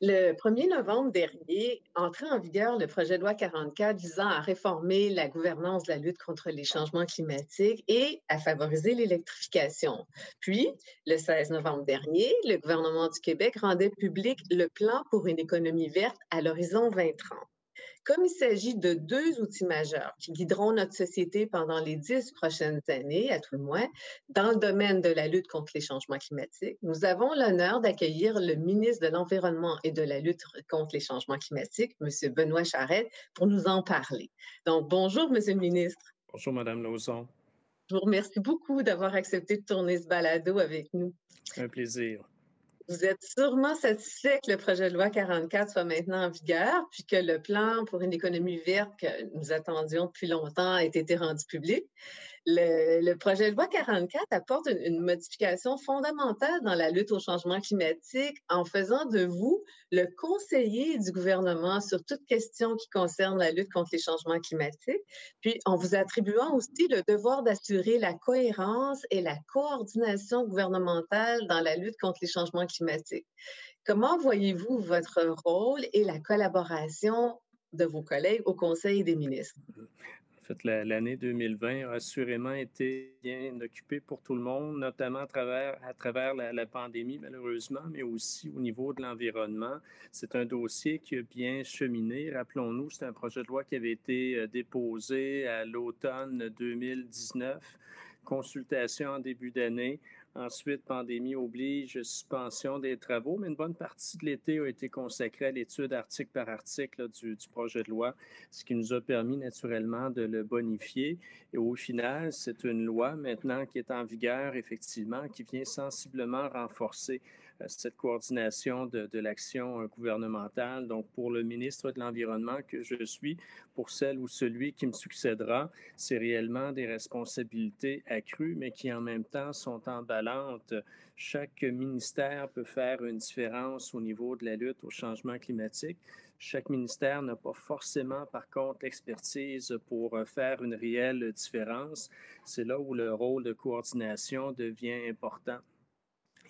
Le 1er novembre dernier, entré en vigueur le projet de loi 44 visant à réformer la gouvernance de la lutte contre les changements climatiques et à favoriser l'électrification. Puis, le 16 novembre dernier, le gouvernement du Québec rendait public le plan pour une économie verte à l'horizon 2030. Comme il s'agit de deux outils majeurs qui guideront notre société pendant les dix prochaines années, à tout le moins, dans le domaine de la lutte contre les changements climatiques, nous avons l'honneur d'accueillir le ministre de l'Environnement et de la lutte contre les changements climatiques, M. Benoît Charette, pour nous en parler. Donc, bonjour, M. le ministre. Bonjour, Mme Lauzon. Je vous remercie beaucoup d'avoir accepté de tourner ce balado avec nous. Un plaisir. Vous êtes sûrement satisfait que le projet de loi 44 soit maintenant en vigueur, puis que le plan pour une économie verte que nous attendions depuis longtemps ait été rendu public. Le, projet de loi 44 apporte une, modification fondamentale dans la lutte au changement climatique en faisant de vous le conseiller du gouvernement sur toute question qui concerne la lutte contre les changements climatiques, puis en vous attribuant aussi le devoir d'assurer la cohérence et la coordination gouvernementale dans la lutte contre les changements climatiques. Comment voyez-vous votre rôle et la collaboration de vos collègues au Conseil des ministres? Fait, l'année 2020 a assurément été bien occupée pour tout le monde, notamment à travers, travers la, pandémie, malheureusement, mais aussi au niveau de l'environnement. C'est un dossier qui a bien cheminé. Rappelons-nous, c'est un projet de loi qui avait été euh, déposé à l'automne 2019, consultation en début d'année. Ensuite, pandémie oblige, suspension des travaux, mais une bonne partie de l'été a été consacrée à l'étude article par article du, projet de loi, ce qui nous a permis naturellement de le bonifier. Et au final, c'est une loi maintenant qui est en vigueur, effectivement, qui vient sensiblement renforcer cette coordination de, l'action euh, gouvernementale. Donc, pour le ministre de l'Environnement que je suis, pour celle ou celui qui me succédera, c'est réellement des responsabilités accrues, mais qui en même temps sont emballantes. Chaque ministère peut faire une différence au niveau de la lutte au changement climatique. Chaque ministère n'a pas forcément, par contre, l'expertise pour euh, faire une réelle différence. C'est là où le rôle de coordination devient important.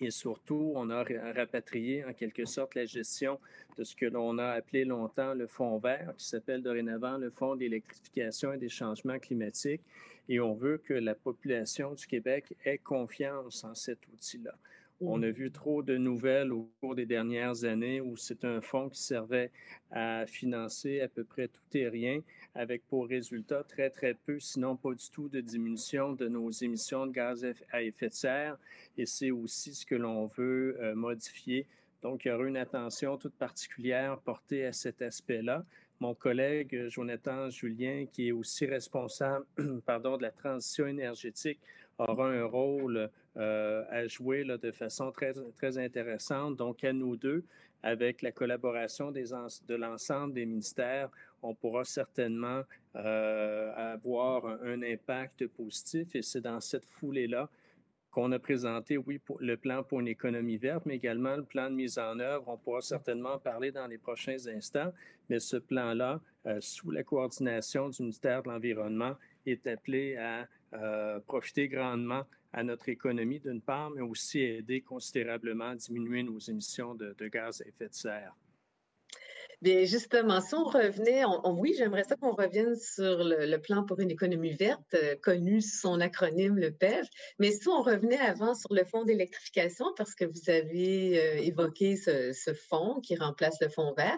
Et surtout, on a rapatrié en quelque sorte la gestion de ce que l'on a appelé longtemps le Fonds vert, qui s'appelle dorénavant le Fonds d'électrification et des changements climatiques. Et on veut que la population du Québec ait confiance en cet outil-là. On a vu trop de nouvelles au cours des dernières années où c'est un fonds qui servait à financer à peu près tout et rien, avec pour résultat très, très peu, sinon pas du tout, de diminution de nos émissions de gaz à effet de serre. Et c'est aussi ce que l'on veut euh, modifier. Donc, il y aura une attention toute particulière portée à cet aspect-là. Mon collègue Jonathan Julien, qui est aussi responsable pardon, de la transition énergétique, aura un rôle euh, à jouer de façon très, très intéressante. Donc, à nous deux, avec la collaboration de l'ensemble des ministères, on pourra certainement euh, avoir un, impact positif et c'est dans cette foulée-là qu'on a présenté, oui, le plan pour une économie verte, mais également le plan de mise en œuvre. On pourra certainement parler dans les prochains instants, mais ce plan-là, euh, sous la coordination du ministère de l'Environnement, est appelé à euh, profiter grandement à notre économie d'une part, mais aussi aider considérablement à diminuer nos émissions de, gaz à effet de serre. Bien, justement, si on revenait, oui, j'aimerais ça qu'on revienne sur le, plan pour une économie verte, euh, connu sous son acronyme, le PEV, mais si on revenait avant sur le fonds d'électrification, parce que vous avez euh, évoqué ce, fonds qui remplace le fonds vert,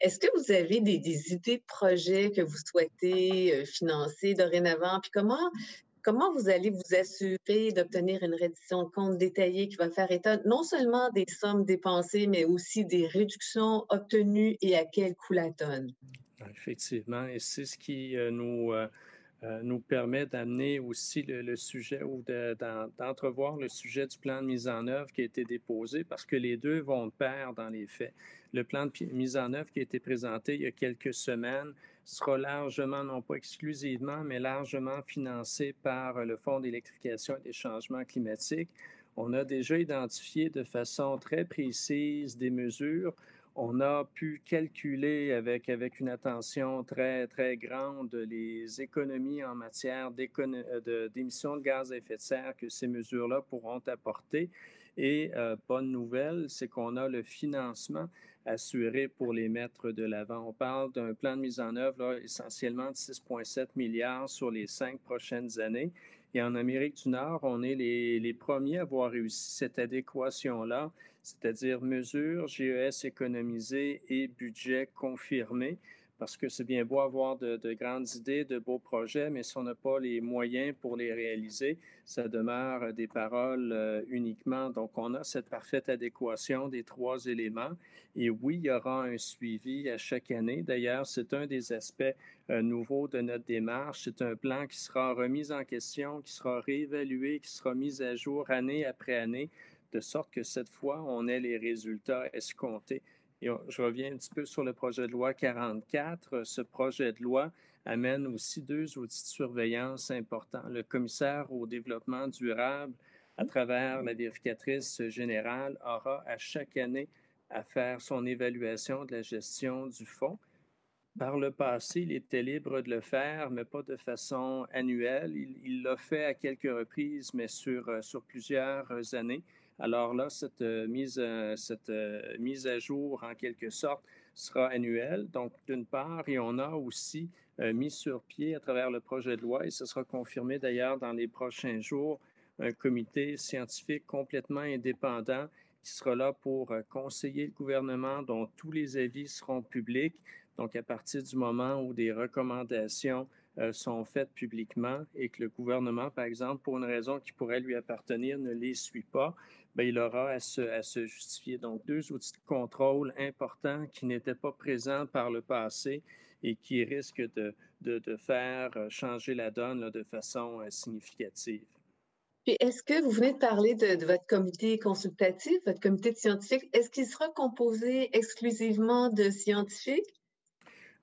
est-ce que vous avez des, des, idées de projets que vous souhaitez financer dorénavant? Puis comment Comment vous allez vous assurer d'obtenir une reddition de compte détaillée qui va faire état non seulement des sommes dépensées, mais aussi des réductions obtenues et à quel coût la tonne? Effectivement, et c'est ce qui euh, nous, euh, euh, nous permet d'amener aussi le, sujet ou d'entrevoir le sujet du plan de mise en œuvre qui a été déposé parce que les deux vont de pair dans les faits. Le plan de mise en œuvre qui a été présenté il y a quelques semaines sera largement, non pas exclusivement, mais largement financé par le Fonds d'électrification et des changements climatiques. On a déjà identifié de façon très précise des mesures on a pu calculer avec, avec une attention très, très grande les économies en matière euh, d'émissions de, gaz à effet de serre que ces mesures-là pourront apporter. Et euh, bonne nouvelle, c'est qu'on a le financement assurés pour les mettre de l'avant. On parle d'un plan de mise en œuvre essentiellement de 6,7 milliards sur les cinq prochaines années. Et en Amérique du Nord, on est les, les premiers à avoir réussi cette adéquation-là, c'est-à-dire mesures GES économisées et budget confirmé parce que c'est bien beau avoir de, grandes idées, de beaux projets, mais si on n'a pas les moyens pour les réaliser, ça demeure des paroles euh, uniquement. Donc, on a cette parfaite adéquation des trois éléments. Et oui, il y aura un suivi à chaque année. D'ailleurs, c'est un des aspects euh, nouveaux de notre démarche. C'est un plan qui sera remis en question, qui sera réévalué, qui sera mis à jour année après année, de sorte que cette fois, on ait les résultats escomptés je reviens un petit peu sur le projet de loi 44. Ce projet de loi amène aussi deux outils de surveillance importants. Le commissaire au développement durable, à travers la vérificatrice générale, aura à chaque année à faire son évaluation de la gestion du fonds. Par le passé, il était libre de le faire, mais pas de façon annuelle. Il l'a fait à quelques reprises, mais sur, euh, sur plusieurs années. Alors là, cette, euh, mise, euh, cette euh, mise à jour, en quelque sorte, sera annuelle. Donc, d'une part, et on a aussi mis sur pied à travers le projet de loi, et ce sera confirmé d'ailleurs dans les prochains jours, un comité scientifique complètement indépendant qui sera là pour conseiller le gouvernement, dont tous les avis seront publics. Donc, à partir du moment où des recommandations sont faites publiquement et que le gouvernement, par exemple, pour une raison qui pourrait lui appartenir, ne les suit pas, bien, il aura à se, justifier. Donc, deux outils de contrôle importants qui n'étaient pas présents par le passé et qui risquent de, faire changer la donne de façon euh, significative. Puis est-ce que vous venez de parler de, de, votre comité consultatif, votre comité de scientifiques, est-ce qu'il sera composé exclusivement de scientifiques?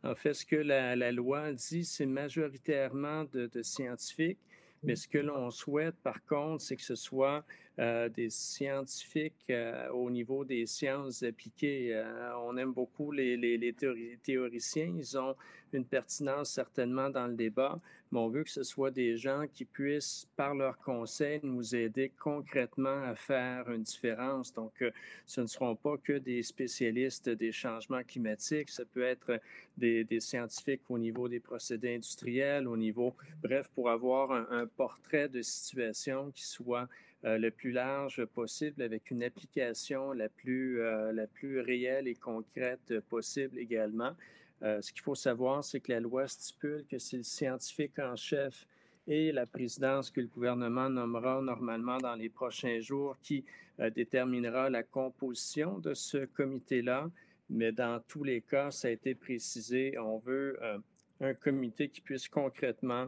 En fait, ce que la, loi dit, c'est majoritairement de, de, scientifiques, mais ce que l'on souhaite, par contre, c'est que ce soit euh, des scientifiques euh, au niveau des sciences appliquées. Euh, on aime beaucoup les, théoriciens. Ils ont une pertinence certainement dans le débat, mais on veut que ce soit des gens qui puissent, par leurs conseils, nous aider concrètement à faire une différence. Donc, ce ne seront pas que des spécialistes des changements climatiques, ça peut être des, scientifiques au niveau des procédés industriels, au niveau, bref, pour avoir un, portrait de situation qui soit le plus large possible avec une application la plus, euh, la plus réelle et concrète possible également. Euh, ce qu'il faut savoir, c'est que la loi stipule que c'est le scientifique en chef et la présidence que le gouvernement nommera normalement dans les prochains jours qui déterminera la composition de ce comité-là. Mais dans tous les cas, ça a été précisé, on veut un comité qui puisse concrètement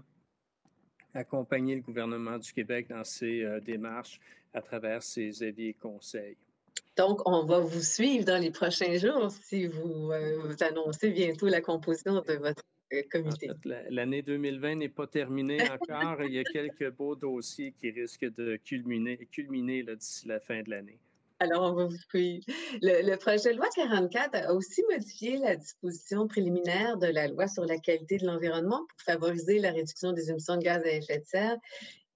accompagner le gouvernement du Québec dans ses euh, démarches à travers ses avis et conseils. Donc, on va vous suivre dans les prochains jours si vous, euh, vous annoncez bientôt la composition de votre euh, comité. L'année 2020 n'est pas terminée encore. Il y a quelques beaux dossiers qui risquent de culminer, culminer d'ici la fin de l'année. Alors, vous suivre. Le, projet de loi 44 a aussi modifié la disposition préliminaire de la loi sur la qualité de l'environnement pour favoriser la réduction des émissions de gaz à effet de serre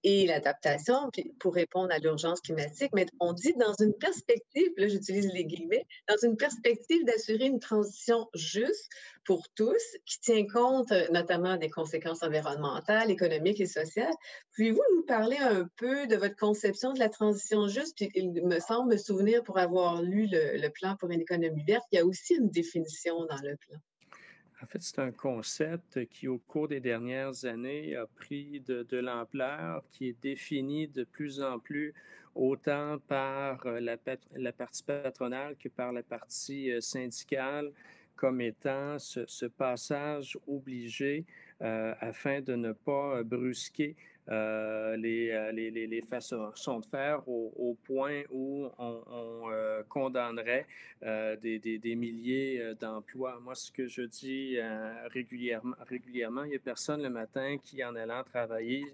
et l'adaptation pour répondre à l'urgence climatique. Mais on dit dans une perspective, là j'utilise les guillemets, dans une perspective d'assurer une transition juste pour tous qui tient compte euh, notamment des conséquences environnementales, économiques et sociales. Pouvez-vous nous parler un peu de votre conception de la transition juste? Puis il me semble me souvenir pour avoir lu le, le plan pour une économie verte, il y a aussi une définition dans le plan. En fait, c'est un concept qui, au cours des dernières années, a pris de, l'ampleur, qui est défini de plus en plus autant par euh, la, partie patronale que par la partie euh, syndicale comme étant ce, ce passage obligé euh, afin de ne pas brusquer euh, les, euh, les, les, les, façons de faire au, point où on, euh, condamnerait des, milliers d'emplois. Moi, ce que je dis régulièrement, régulièrement, il n'y a personne le matin qui, en allant travailler,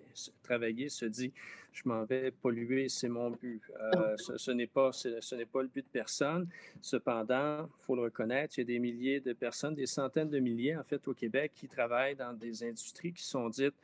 travailler se dit je m'en vais polluer, c'est mon but. Euh, ce, ce n'est pas, ce n'est pas le but de personne. Cependant, il faut le reconnaître, il y a des milliers de personnes, des centaines de milliers en fait au Québec qui travaillent dans des industries qui sont dites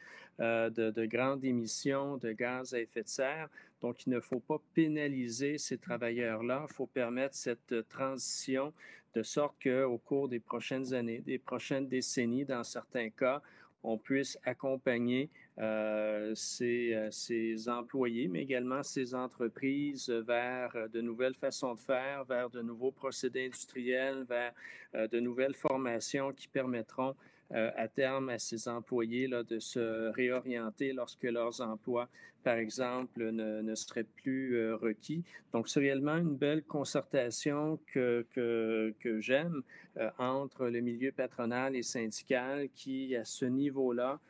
euh, de, de, grandes émissions de gaz à effet de serre. Donc, il ne faut pas pénaliser ces travailleurs-là. Il faut permettre cette transition de sorte qu'au cours des prochaines années, des prochaines décennies, dans certains cas, on puisse accompagner euh, ces, ces, employés, mais également ces entreprises vers de nouvelles façons de faire, vers de nouveaux procédés industriels, vers de nouvelles formations qui permettront euh, à terme à ces employés là, de se réorienter lorsque leurs emplois, par exemple, ne, ne seraient plus euh, requis. Donc, c'est réellement une belle concertation que, que, que j'aime euh, entre le milieu patronal et syndical qui, à ce niveau-là,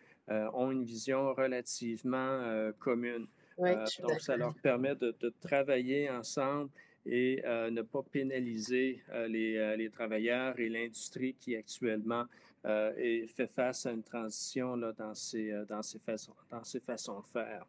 ont une vision relativement commune. donc, ça leur permet de, de travailler ensemble et ne pas pénaliser les, les, travailleurs et l'industrie qui actuellement et fait face à une transition là, dans, ses, euh, dans, ses façons, dans ses façons de faire.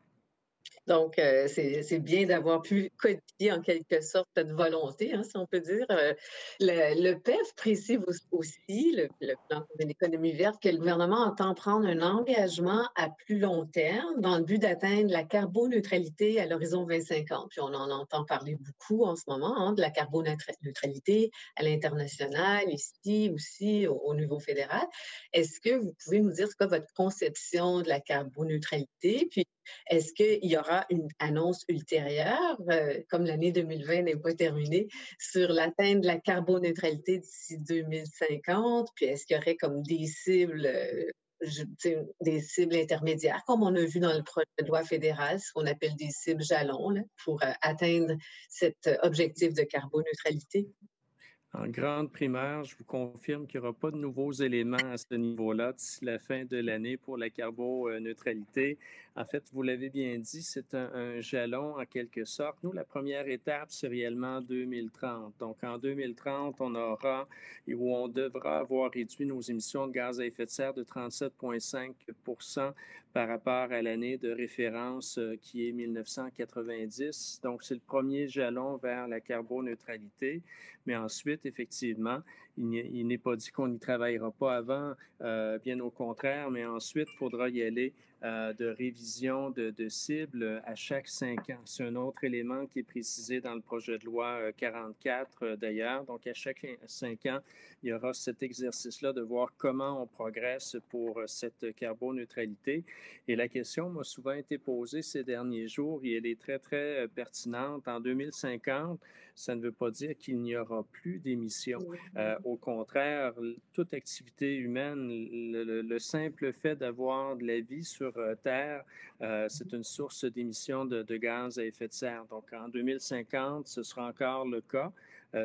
Donc, euh, c'est bien d'avoir pu codifier en quelque sorte cette volonté, hein, si on peut dire. Euh, le, PEF précise aussi, le, plan de l'économie verte, que le gouvernement entend prendre un engagement à plus long terme dans le but d'atteindre la carboneutralité à l'horizon 2050. Puis on en entend parler beaucoup en ce moment, hein, de la carboneutralité à l'international, ici aussi au, au niveau fédéral. Est-ce que vous pouvez nous dire ce qu'est votre conception de la carboneutralité? Puis est-ce qu'il y aura une annonce ultérieure, euh, comme l'année 2020 n'est pas terminée, sur l'atteinte de la carboneutralité d'ici 2050? Puis est-ce qu'il y aurait comme des cibles, euh, des cibles intermédiaires, comme on a vu dans le projet de loi fédéral, ce qu'on appelle des cibles jalons, pour euh, atteindre cet objectif de carboneutralité? En grande primaire, je vous confirme qu'il n'y aura pas de nouveaux éléments à ce niveau-là d'ici la fin de l'année pour la carboneutralité. En fait, vous l'avez bien dit, c'est un, jalon en quelque sorte. Nous, la première étape, c'est réellement 2030. Donc, en 2030, on aura où on devra avoir réduit nos émissions de gaz à effet de serre de 37,5 par rapport à l'année de référence euh, qui est 1990. Donc, c'est le premier jalon vers la carboneutralité. Mais ensuite, effectivement, il n'est pas dit qu'on n'y travaillera pas avant, euh, bien au contraire, mais ensuite, il faudra y aller euh, de révision de, de cibles à chaque cinq ans. C'est un autre élément qui est précisé dans le projet de loi 44 euh, d'ailleurs. Donc, à chaque cinq ans, il y aura cet exercice-là de voir comment on progresse pour cette carboneutralité. Et la question m'a souvent été posée ces derniers jours et elle est très, très pertinente. En 2050, ça ne veut pas dire qu'il n'y aura plus d'émissions. Euh, au contraire, toute activité humaine, le, simple fait d'avoir de la vie sur euh, Terre, euh, c'est une source d'émissions de, gaz à effet de serre. Donc, en 2050, ce sera encore le cas.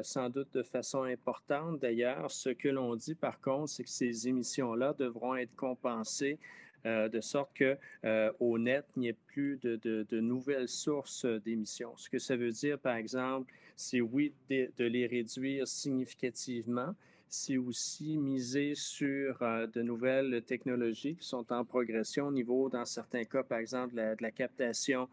sans doute de façon importante. D'ailleurs, ce que l'on dit par contre, c'est que ces émissions-là devront être compensées euh, de sorte que euh, au net, il n'y ait plus de, nouvelles sources d'émissions. Ce que ça veut dire, par exemple, c'est oui de, les réduire significativement, c'est aussi miser sur euh, de nouvelles technologies qui sont en progression au niveau, dans certains cas, par exemple, de la captation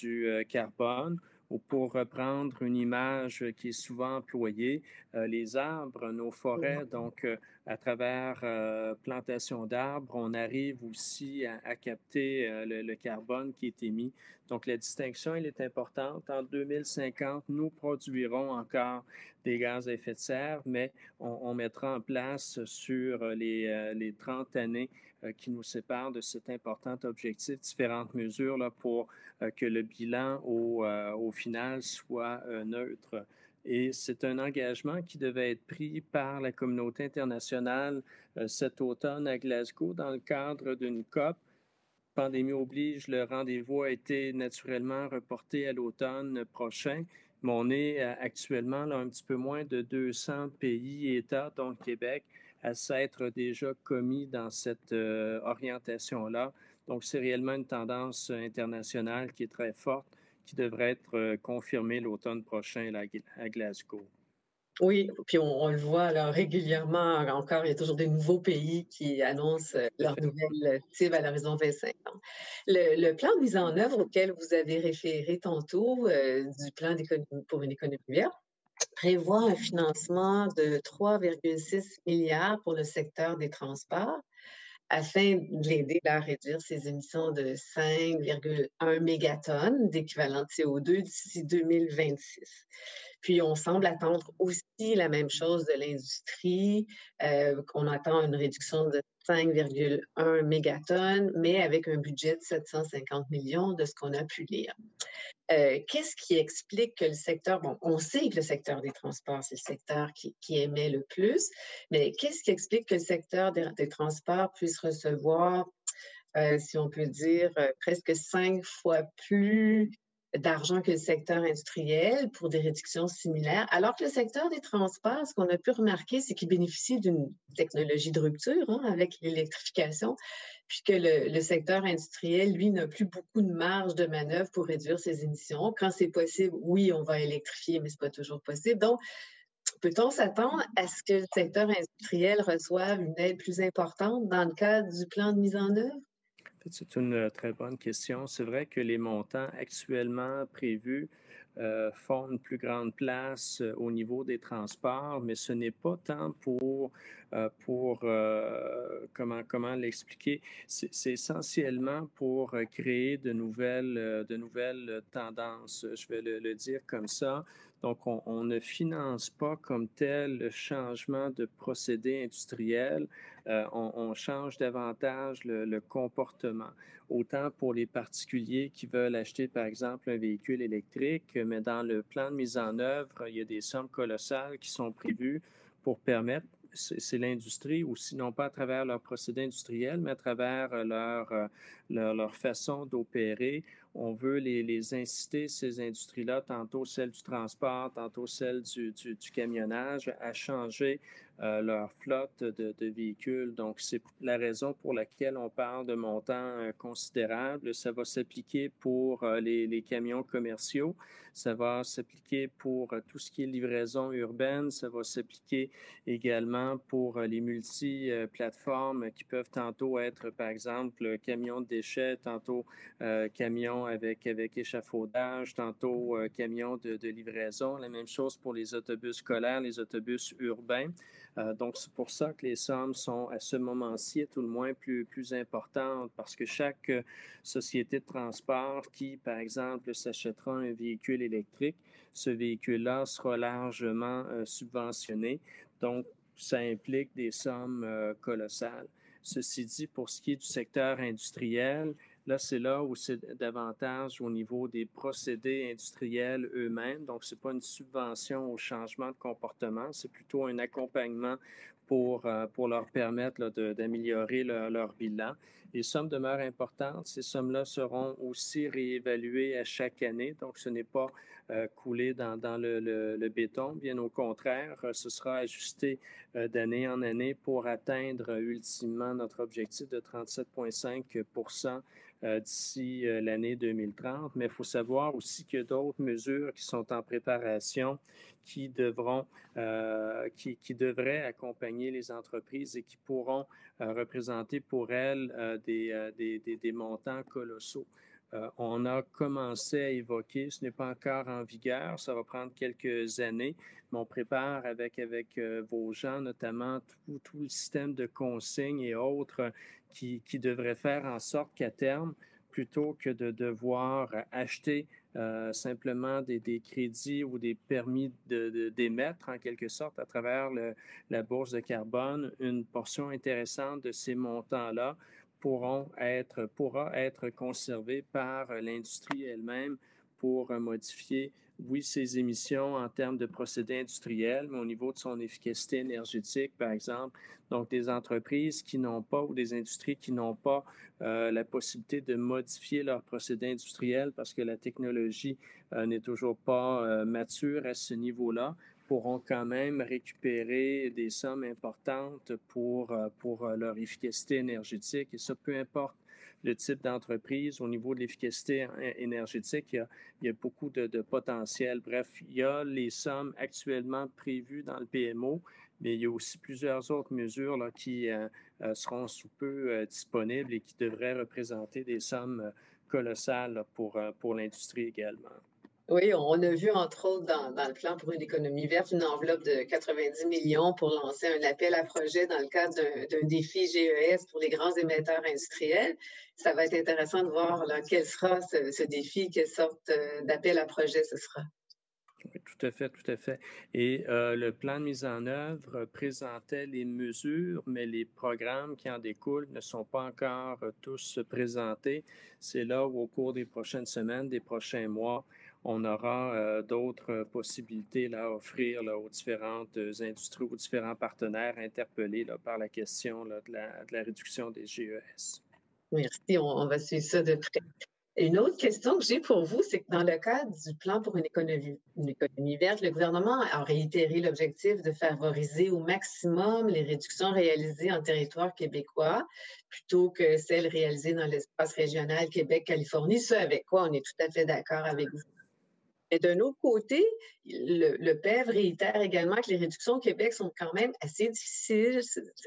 du carbone. ou pour reprendre une image qui est souvent employée, euh, les arbres, nos forêts, donc euh, à travers euh, plantation d'arbres, on arrive aussi à, capter le, carbone qui est émis. Donc la distinction, elle est importante. En 2050, nous produirons encore des gaz à effet de serre, mais on, mettra en place sur les, les 30 années qui nous séparent de cet important objectif différentes mesures là, pour que le bilan au, au final soit neutre. Et c'est un engagement qui devait être pris par la communauté internationale euh, cet automne à Glasgow dans le cadre d'une COP. Pandémie oblige, le rendez-vous a été naturellement reporté à l'automne prochain, mais on est euh, actuellement là, un petit peu moins de 200 pays et États, dont Québec, à s'être déjà commis dans cette euh, orientation-là. Donc, c'est réellement une tendance internationale qui est très forte qui devrait être euh, confirmé l'automne prochain à Glasgow. Oui, puis on, le voit régulièrement encore, il y a toujours des nouveaux pays qui annoncent euh, leurs nouvelles cibles à l'horizon 25 Le, plan de mise en œuvre auquel vous avez référé tantôt du plan pour une économie verte prévoit un financement de 3,6 milliards pour le secteur des transports afin de l'aider à réduire ses émissions de 5,1 mégatonnes d'équivalent de CO2 d'ici 2026. Puis on semble attendre aussi la même chose de l'industrie. Euh, on attend une réduction de 5,1 mégatonnes, mais avec un budget de 750 millions de ce qu'on a pu lire. Euh, qu'est-ce qui explique que le secteur, bon, on sait que le secteur des transports, c'est le secteur qui, émet le plus, mais qu'est-ce qui explique que le secteur des, transports puisse recevoir, euh, si on peut dire, euh, presque cinq fois plus d'argent que le secteur industriel pour des réductions similaires, alors que le secteur des transports, ce qu'on a pu remarquer, c'est qu'il bénéficie d'une technologie de rupture hein, avec l'électrification, puisque le, le, secteur industriel, lui, n'a plus beaucoup de marge de manœuvre pour réduire ses émissions. Quand c'est possible, oui, on va électrifier, mais ce n'est pas toujours possible. Donc, peut-on s'attendre à ce que le secteur industriel reçoive une aide plus importante dans le cadre du plan de mise en œuvre? C'est une euh, très bonne question. C'est vrai que les montants actuellement prévus euh, font une plus grande place euh, au niveau des transports, mais ce n'est pas tant pour, pour comment, comment l'expliquer, c'est essentiellement pour créer de nouvelles, de nouvelles tendances, je vais le dire comme ça. Donc, on, ne finance pas comme tel le changement de procédé industriel. Euh, on, change davantage le, comportement. Autant pour les particuliers qui veulent acheter, par exemple, un véhicule électrique, mais dans le plan de mise en œuvre, il y a des sommes colossales qui sont prévues pour permettre c'est l'industrie aussi, non pas à travers leur procédé industriel, mais à travers euh, leur, euh, leur, façon d'opérer on veut les, inciter, ces industries-là, tantôt celles du transport, tantôt celles du, du, camionnage, à changer euh, leur flotte de, véhicules. Donc, c'est la raison pour laquelle on parle de montants euh, considérables. Ça va s'appliquer pour euh, les, camions commerciaux, ça va s'appliquer pour tout ce qui est livraison urbaine, ça va s'appliquer également pour les multi-plateformes qui peuvent tantôt être, par exemple, camions de déchets, tantôt camions avec, avec échafaudage, tantôt euh, camions de, livraison. La même chose pour les autobus scolaires, les autobus urbains. Euh, donc, c'est pour ça que les sommes sont à ce moment-ci, tout le moins, plus, plus importantes parce que chaque euh, société de transport qui, par exemple, s'achètera un véhicule électrique, ce véhicule-là sera largement subventionné. Donc, ça implique des sommes colossales. Ceci dit, pour ce qui est du secteur industriel, Là, c'est là où c'est davantage au niveau des procédés industriels eux-mêmes. Donc, ce n'est pas une subvention au changement de comportement, c'est plutôt un accompagnement pour, euh, pour leur permettre d'améliorer leur, bilan. Les sommes demeurent importantes. Ces sommes-là seront aussi réévaluées à chaque année. Donc, ce n'est pas euh, coulé dans, dans le, le, béton. Bien au contraire, euh, ce sera ajusté d'année en année pour atteindre ultimement notre objectif de 37,5 euh, d'ici euh, l'année 2030. Mais il faut savoir aussi qu'il y a d'autres mesures qui sont en préparation qui devront, euh, qui, devraient accompagner les entreprises et qui pourront représenter pour elles des, des, des, montants colossaux. on a commencé à évoquer, ce n'est pas encore en vigueur, ça va prendre quelques années, mais on prépare avec, avec vos gens, notamment tout, tout, le système de consignes et autres qui, devrait faire en sorte qu'à terme, plutôt que de devoir acheter euh, simplement des, crédits ou des permis d'émettre en quelque sorte à travers la bourse de carbone, une portion intéressante de ces montants-là pourront être, pourra être conservée par l'industrie elle-même pour modifier oui, ses émissions en termes de procédés industriels, mais au niveau de son efficacité énergétique, par exemple. Donc, des entreprises qui n'ont pas ou des industries qui n'ont pas euh, la possibilité de modifier leurs procédés industriels parce que la technologie euh, n'est toujours pas euh, mature à ce niveau-là pourront quand même récupérer des sommes importantes pour, pour leur efficacité énergétique. Et ça, peu importe le type d'entreprise, au niveau de l'efficacité énergétique, il y, a, beaucoup de, potentiel. Bref, il y a les sommes actuellement prévues dans le PMO, mais il y a aussi plusieurs autres mesures là, qui euh, euh, seront sous peu euh, disponibles et qui devraient représenter des sommes colossales pour, pour l'industrie également. Oui, on a vu, entre autres, dans, le plan pour une économie verte, une enveloppe de 90 millions pour lancer un appel à projet dans le cadre d'un défi GES pour les grands émetteurs industriels. Ça va être intéressant de voir quel sera ce, défi, quelle sorte euh, d'appel à projet ce sera. Tout à fait, tout à fait. Et euh, le plan de mise en œuvre présentait les mesures, mais les programmes qui en découlent ne sont pas encore euh, tous présentés. C'est là où, au cours des prochaines semaines, des prochains mois, on aura euh, d'autres possibilités à offrir aux différentes industries, aux différents partenaires interpellés par la question de, la, réduction des GES. Merci, on va suivre ça de près. Une autre question que j'ai pour vous, c'est que dans le cadre du plan pour une économie, une économie verte, le gouvernement a réitéré l'objectif de favoriser au maximum les réductions réalisées en territoire québécois plutôt que celles réalisées dans l'espace régional Québec-Californie, ce avec quoi on est tout à fait d'accord avec vous. Et d'un autre côté, le, le, PEV réitère également que les réductions au Québec sont quand même assez difficiles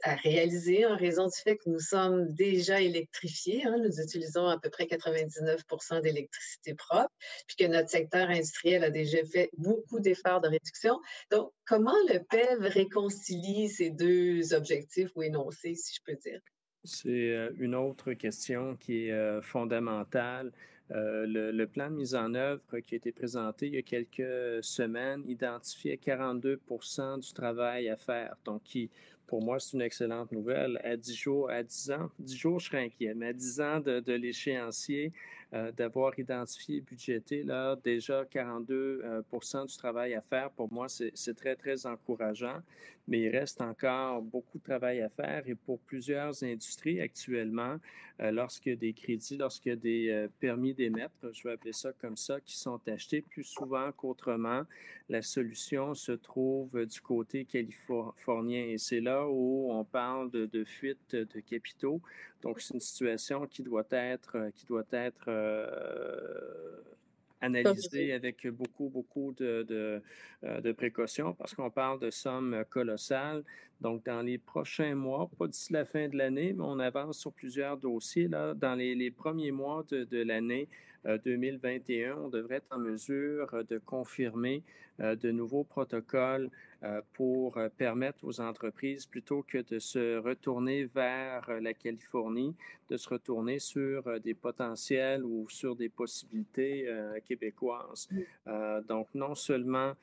à réaliser en raison du fait que nous sommes déjà électrifiés. Hein. nous utilisons à peu près 99% d'électricité propre, puis que notre secteur industriel a déjà fait beaucoup d'efforts de réduction. Donc, comment le PEV réconcilie ces deux objectifs ou énoncés, si je peux dire? C'est euh, une autre question qui est euh, fondamentale. Euh, le, plan de mise en œuvre qui a été présenté il y a quelques semaines identifiait 42% du travail à faire. Donc, qui, pour moi, c'est une excellente nouvelle. À 10 jours, à 10 ans, 10 jours, je serais inquiet, mais à 10 ans de, l'échéancier, euh, d'avoir identifié et budgété là, déjà 42 euh, du travail à faire, pour moi, c'est très, très encourageant. Mais il reste encore beaucoup de travail à faire et pour plusieurs industries actuellement, euh, a des crédits, a des permis d'émettre, je vais appeler ça comme ça, qui sont achetés plus souvent qu'autrement, la solution se trouve du côté californien. Et c'est là où on parle de, fuite de capitaux. Donc, c'est une situation qui doit être, qui doit être euh, analysée avec beaucoup, beaucoup de, de, euh, de précautions parce qu'on parle de sommes colossales. Donc, dans les prochains mois, pas d'ici la fin de l'année, mais on avance sur plusieurs dossiers. Là, dans les, les premiers mois de, de l'année, 2021, euh, on devrait être en mesure euh, de confirmer euh, de nouveaux protocoles pour permettre aux entreprises, plutôt que de se retourner vers la Californie, de se retourner sur des potentiels ou sur des possibilités québécoises. donc, non seulement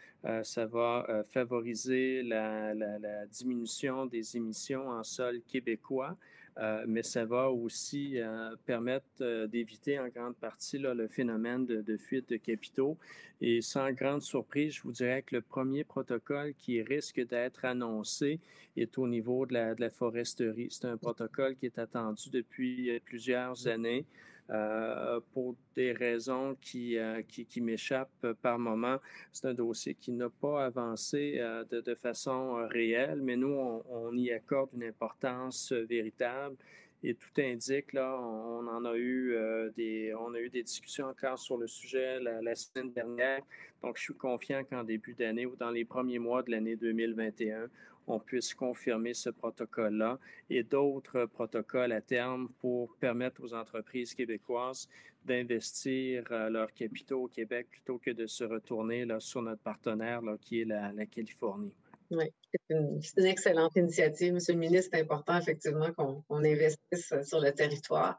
ça va favoriser la, la diminution des émissions en sol québécois, euh, mais ça va aussi euh, permettre euh, d'éviter en grande partie le phénomène de, fuite de capitaux. Et sans grande surprise, je vous dirais que le premier protocole qui risque d'être annoncé est au niveau de la foresterie. C'est un protocole qui est attendu depuis plusieurs années. Euh, pour des raisons qui, euh, qui, qui m'échappent par moment. C'est un dossier qui n'a pas avancé euh, de, de, façon réelle, mais nous, on, y accorde une importance véritable. Et tout indique, là, on, en a eu des, on a eu des discussions encore sur le sujet la semaine dernière. Donc, je suis confiant qu'en début d'année ou dans les premiers mois de l'année 2021, on puisse confirmer ce protocole-là et d'autres protocoles à terme pour permettre aux entreprises québécoises d'investir euh, leurs capitaux au Québec plutôt que de se retourner sur notre partenaire qui est la, Californie. Oui, c'est une, excellente initiative, Monsieur le ministre. C'est important, effectivement, qu'on investisse sur le territoire.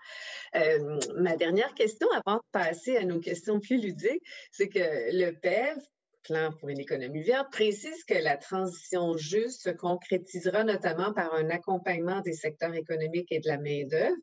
Euh, ma dernière question, avant de passer à nos questions plus ludiques, c'est que le PEV plan pour une économie verte précise que la transition juste se concrétisera notamment par un accompagnement des secteurs économiques et de la main-d'œuvre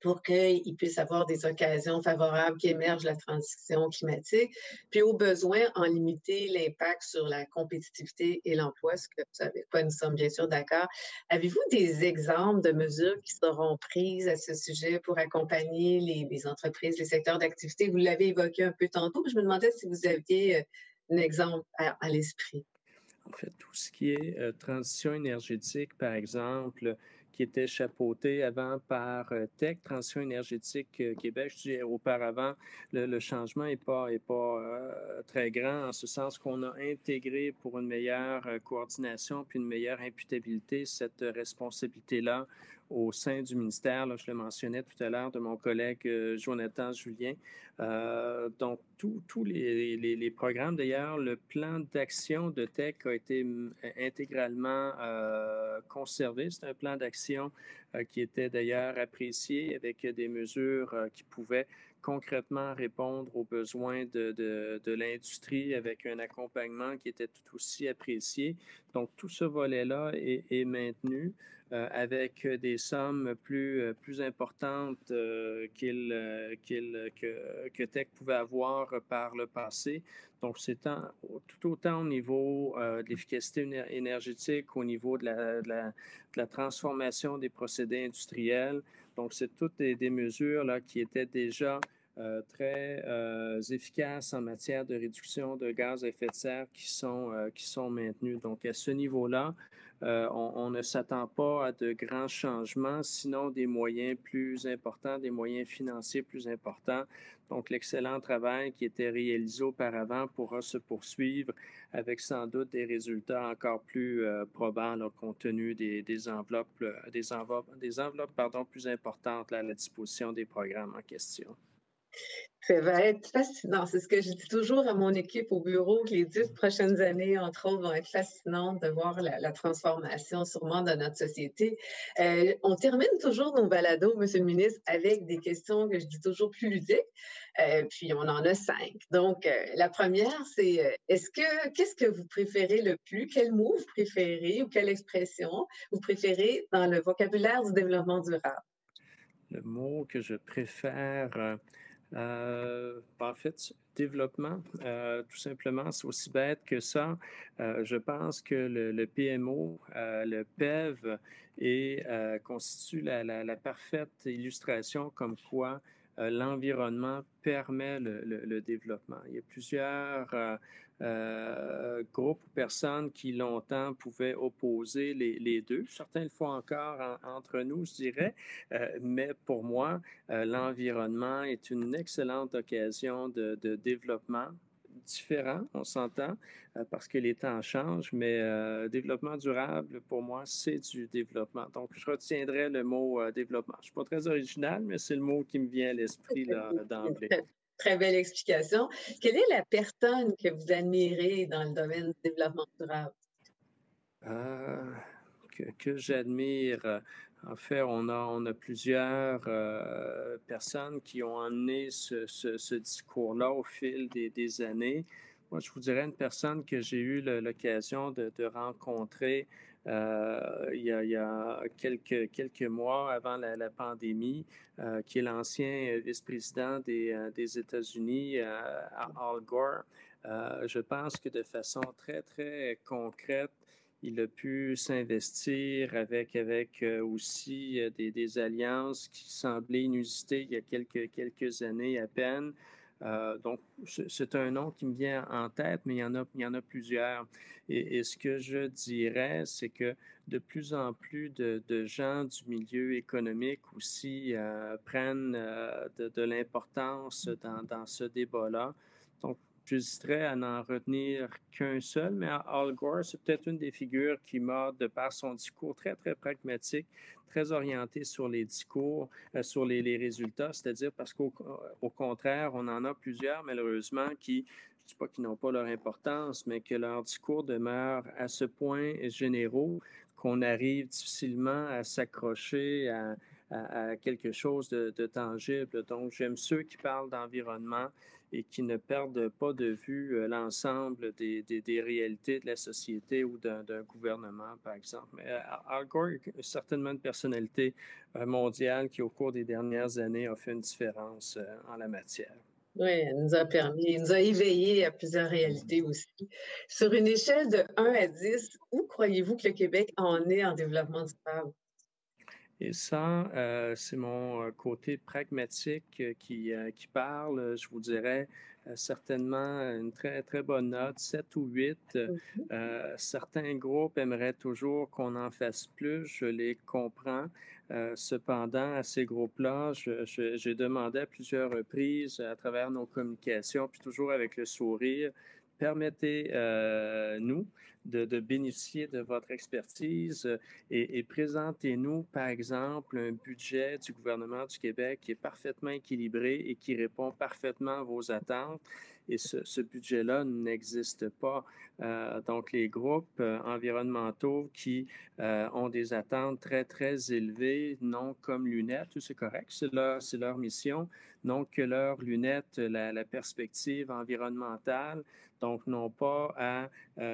pour qu'ils puissent avoir des occasions favorables qui émergent la transition climatique, puis au besoin en limiter l'impact sur la compétitivité et l'emploi, ce que vous savez quoi nous sommes bien sûr d'accord. Avez-vous des exemples de mesures qui seront prises à ce sujet pour accompagner les, entreprises, les secteurs d'activité? Vous l'avez évoqué un peu tantôt, je me demandais si vous aviez euh, un exemple à, l'esprit? En fait, tout ce qui est euh, transition énergétique, par exemple, qui était chapeauté avant par euh, Tech, Transition énergétique euh, Québec. Je dis auparavant, le, changement n'est pas, pas très grand en ce sens qu'on a intégré pour une meilleure coordination puis une meilleure imputabilité cette responsabilité-là au sein du ministère. je le mentionnais tout à l'heure de mon collègue Jonathan Julien. donc, tous les, programmes, d'ailleurs, le plan d'action de TEC a été intégralement conservé. C'est un plan d'action qui était d'ailleurs apprécié avec des mesures qui pouvaient concrètement répondre aux besoins de, de, l'industrie avec un accompagnement qui était tout aussi apprécié. Donc, tout ce volet-là est, maintenu euh, avec des sommes plus, euh, plus importantes euh, qu'il, que, que Tech pouvait avoir par le passé. Donc, c'est tout autant au niveau de l'efficacité énergétique, au niveau de la, transformation des procédés industriels. Donc, c'est toutes des, mesures là, qui étaient déjà euh, très euh, efficaces en matière de réduction de gaz à effet de serre qui sont, euh, qui sont maintenues. Donc, à ce niveau-là, on, ne s'attend pas à de grands changements, sinon des moyens plus importants, des moyens financiers plus importants. Donc, l'excellent travail qui était réalisé auparavant pourra se poursuivre avec sans doute des résultats encore plus probants compte tenu des, enveloppes, pardon, plus importantes à la disposition des programmes en question. Ça va être fascinant. C'est ce que je dis toujours à mon équipe au bureau, que les dix prochaines années, entre autres, vont être fascinantes de voir la, transformation sûrement de notre société. Euh, on termine toujours nos balados, Monsieur le ministre, avec des questions que je dis toujours plus ludiques. Euh, puis on en a cinq. Donc, euh, la première, c'est est-ce que qu'est-ce que vous préférez le plus? Quel mot vous préférez ou quelle expression vous préférez dans le vocabulaire du développement durable? Le mot que je préfère euh, en fait, développement, euh, tout simplement, c'est aussi bête que ça. Euh, je pense que le, PMO, le PEV, constitue la, parfaite illustration comme quoi l'environnement permet le, développement. Il y a plusieurs euh, groupes ou personnes qui longtemps pouvaient opposer les, deux. Certains le font encore entre nous, je dirais, euh, mais pour moi, euh, l'environnement est une excellente occasion de, développement différent, on s'entend, parce que les temps changent, mais développement durable, pour moi, c'est du développement. Donc, je retiendrai le mot développement. Je ne suis pas très original, mais c'est le mot qui me vient à l'esprit d'emblée. Très belle explication. Quelle est la personne que vous admirez dans le domaine du développement durable? Euh, que, j'admire. En fait, on a, on a plusieurs euh, personnes qui ont amené ce, discours-là au fil des, années. Moi, je vous dirais une personne que j'ai eu l'occasion de, rencontrer euh, il, y a, quelques, mois avant la, pandémie, euh, qui est l'ancien vice-président des, euh, États-Unis, Al Gore. je pense que de façon très, très concrète, il a pu s'investir avec, avec aussi des, des, alliances qui semblaient inusitées il y a quelques, quelques années à peine. Euh, donc, c'est un nom qui me vient en tête, mais il y en a, plusieurs. Et, ce que je dirais, c'est que de plus en plus de, gens du milieu économique aussi euh, prennent euh, de, l'importance dans, ce débat-là. J'hésiterais à n'en retenir qu'un seul, mais Al Gore, c'est peut-être une des figures qui m'a, de par son discours très, très pragmatique, très orienté sur les discours, euh, sur les, résultats, c'est-à-dire parce qu'au au contraire, on en a plusieurs, malheureusement, qui, je ne dis pas qu'ils n'ont pas leur importance, mais que leur discours demeure à ce point généraux qu'on arrive difficilement à s'accrocher à, quelque chose de tangible. Donc, j'aime ceux qui parlent d'environnement et qui ne perdent pas de vue euh, l'ensemble des, des, réalités de la société ou d'un gouvernement, par exemple. Mais euh, Al Gore est certainement une personnalité euh, mondiale qui, au cours des dernières années, a fait une différence en la matière. Oui, elle nous a permis, elle nous a éveillé à plusieurs réalités aussi. Sur une échelle de 1 à 10, où croyez-vous que le Québec en est en développement durable? Et ça, euh, c'est mon euh, côté pragmatique euh, qui, qui parle. Je vous dirais certainement une très, très bonne note, 7 ou 8. Mm-hmm. certains groupes aimeraient toujours qu'on en fasse plus. Je les comprends. cependant, à ces groupes-là, j'ai demandé à plusieurs reprises à travers nos communications, puis toujours avec le sourire, permettez-nous de, bénéficier de votre expertise et, et présentez-nous, par exemple, un budget du gouvernement du Québec qui est parfaitement équilibré et qui répond parfaitement à vos attentes et ce, budget-là n'existe pas. Euh, donc, les groupes euh, environnementaux qui euh, ont des attentes très, très élevées n'ont comme lunettes, c'est correct, c'est leur, leur mission, n'ont que leurs lunettes, la, perspective environnementale, donc n'ont pas à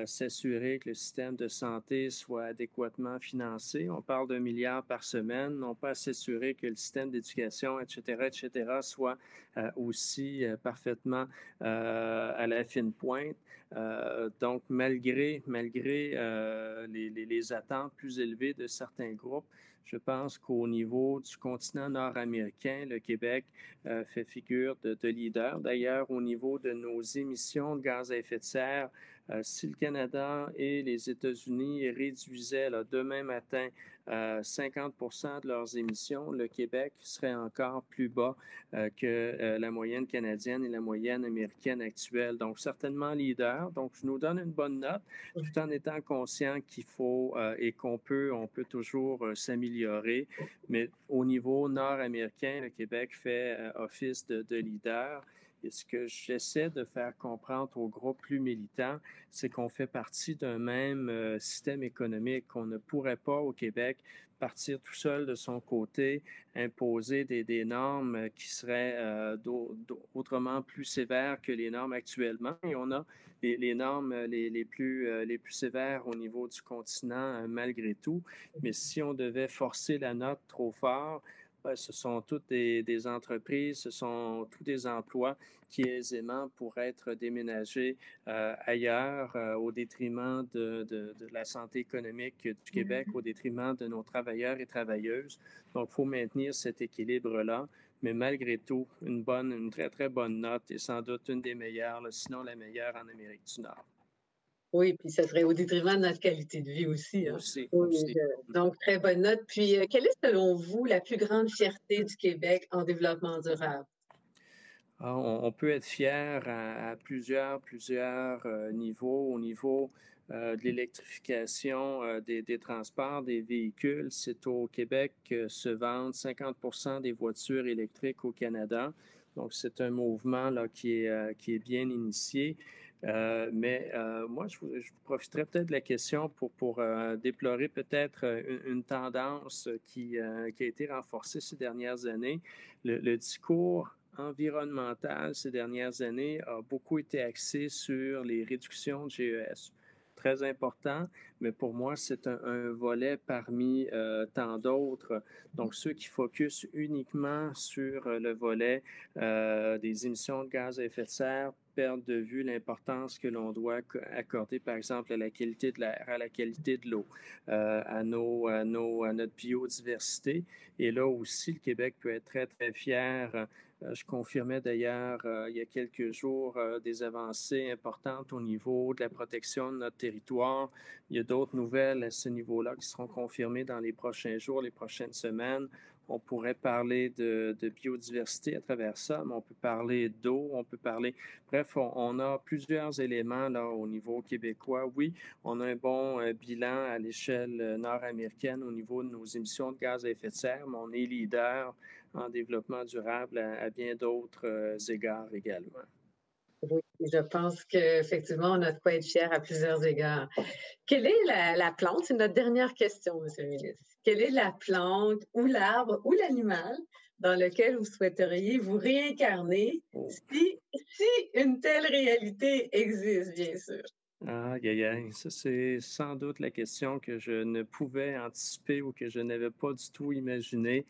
s'assurer que le système de santé soit adéquatement financé. On parle d'un milliard par semaine, n'ont pas à s'assurer que le système d'éducation, etc., etc., soit aussi parfaitement euh, à la fine pointe. Euh, donc, malgré, malgré euh, les, attentes plus élevées de certains groupes, je pense qu'au niveau du continent nord-américain, le Québec fait figure de, de leader. D'ailleurs, au niveau de nos émissions de gaz à effet de serre, euh, si le Canada et les États-Unis réduisaient demain matin 50 euh, de leurs émissions, le Québec serait encore plus bas euh, que la moyenne canadienne et la moyenne américaine actuelle. Donc, certainement leader. Donc, je nous donne une bonne note tout en étant conscient qu'il faut et qu'on peut, on peut toujours s'améliorer. Mais au niveau nord-américain, le Québec fait office de leader. Et ce que j'essaie de faire comprendre aux groupes plus militants, c'est qu'on fait partie d'un même euh, système économique, qu'on ne pourrait pas au Québec partir tout seul de son côté, imposer des, normes qui seraient euh, autrement plus sévères que les normes actuellement. Et on a les, normes les, plus, euh, les plus sévères au niveau du continent malgré tout. Mais si on devait forcer la note trop fort, ce sont toutes des, entreprises, ce sont tous des emplois qui aisément pourraient être déménagés euh, ailleurs euh, au détriment de, la santé économique du Québec, au détriment de nos travailleurs et travailleuses. Donc, il faut maintenir cet équilibre-là. Mais malgré tout, une bonne, une très, très bonne note et sans doute une des meilleures, sinon la meilleure en Amérique du Nord. Oui, puis ça serait au détriment de notre qualité de vie aussi. Hein. donc, très bonne note. Puis, euh, quelle est selon vous la plus grande fierté du Québec en développement durable? Ah, on, peut être fier à, plusieurs, plusieurs euh, niveaux. Au niveau euh, de l'électrification des, des, transports, des véhicules, c'est au Québec que se vendent 50% des voitures électriques au Canada. Donc, c'est un mouvement là, qui, est, qui est bien initié. Euh, mais euh, moi, je, je profiterais peut-être de la question pour, euh, déplorer peut-être une, tendance qui, a été renforcée ces dernières années. Le, discours environnemental ces dernières années a beaucoup été axé sur les réductions de GES très important, mais pour moi, c'est un, volet parmi tant d'autres. Donc, ceux qui focusent uniquement sur le volet des émissions de gaz à effet de serre perdre de vue l'importance que l'on doit accorder, par exemple, à la qualité de l'air, à la qualité de l'eau, euh, à notre biodiversité. Et là aussi, le Québec peut être très, très fier. Euh, je confirmais d'ailleurs euh, il y a quelques jours des avancées importantes au niveau de la protection de notre territoire. Il y a d'autres nouvelles à ce niveau-là qui seront confirmées dans les prochains jours, les prochaines semaines. On pourrait parler de, biodiversité à travers ça, mais on peut parler d'eau, on peut parler. Bref, on, a plusieurs éléments là au niveau québécois. Oui, on a un bon euh, bilan à l'échelle euh, nord-américaine au niveau de nos émissions de gaz à effet de serre, mais on est leader en développement durable à, bien d'autres euh, égards également. Oui, je pense qu'effectivement, on a de quoi être fier à plusieurs égards. Quelle est la, la plante? C'est notre dernière question, M. le ministre quelle est la plante ou l'arbre ou l'animal dans lequel vous souhaiteriez vous réincarner oh. si, une telle réalité existe, bien sûr? Ah, aïe, ça c'est sans doute la question que je ne pouvais anticiper ou que je n'avais pas du tout imaginé.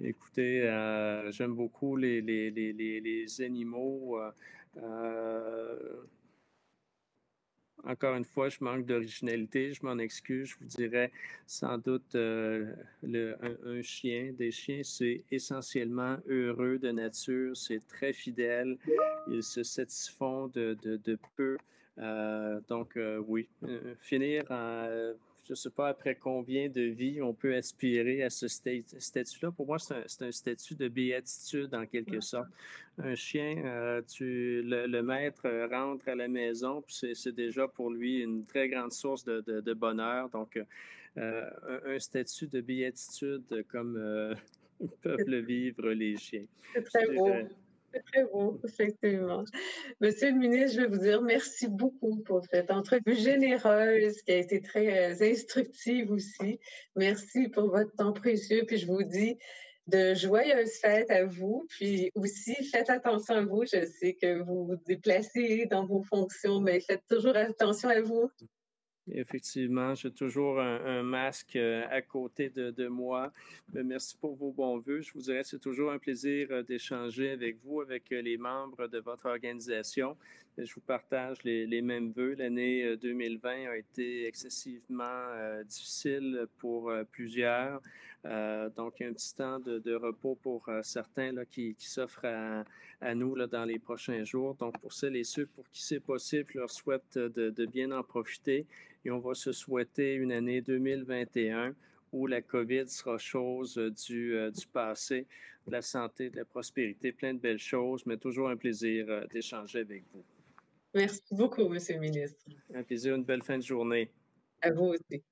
Écoutez, euh, j'aime beaucoup les, les, les, les animaux. Euh, euh, encore une fois, je manque d'originalité, je m'en excuse. Je vous dirais sans doute un, chien. Des chiens, c'est essentiellement heureux de nature, c'est très fidèle, ils se satisfont de, de, peu. Donc, oui, finir, je ne sais pas après combien de vies on peut aspirer à ce statut-là. Pour moi, c'est un, statut de béatitude en quelque sorte. Un chien, euh, tu, le, maître rentre à la maison, puis c'est déjà pour lui une très grande source de, bonheur. Donc, euh, un, statut de béatitude comme peuvent le vivre les chiens. C'est très beau. C'est très beau, effectivement. Monsieur le ministre, je veux vous dire merci beaucoup pour cette entrevue généreuse qui a été très euh, instructive aussi. Merci pour votre temps précieux. Puis je vous dis de joyeuses fêtes à vous. Puis aussi, faites attention à vous. Je sais que vous vous déplacez dans vos fonctions, mais faites toujours attention à vous. Effectivement, j'ai toujours un, masque euh, à côté de, moi. merci pour vos bons voeux. Je vous dirais, c'est toujours un plaisir euh, d'échanger avec vous, avec euh, les membres de votre organisation. Je vous partage les, mêmes voeux. L'année 2020 a été excessivement difficile pour plusieurs. Donc, un petit temps de, repos pour certains là, qui, s'offrent à, nous là, dans les prochains jours. Donc, pour celles et ceux pour qui c'est possible, je leur souhaite de bien en profiter et on va se souhaiter une année 2021 où la COVID sera chose du, euh, du passé, de la santé, de la prospérité, plein de belles choses, mais toujours un plaisir euh, d'échanger avec vous. Merci beaucoup, Monsieur le ministre. Un plaisir, une belle fin de journée. À vous aussi.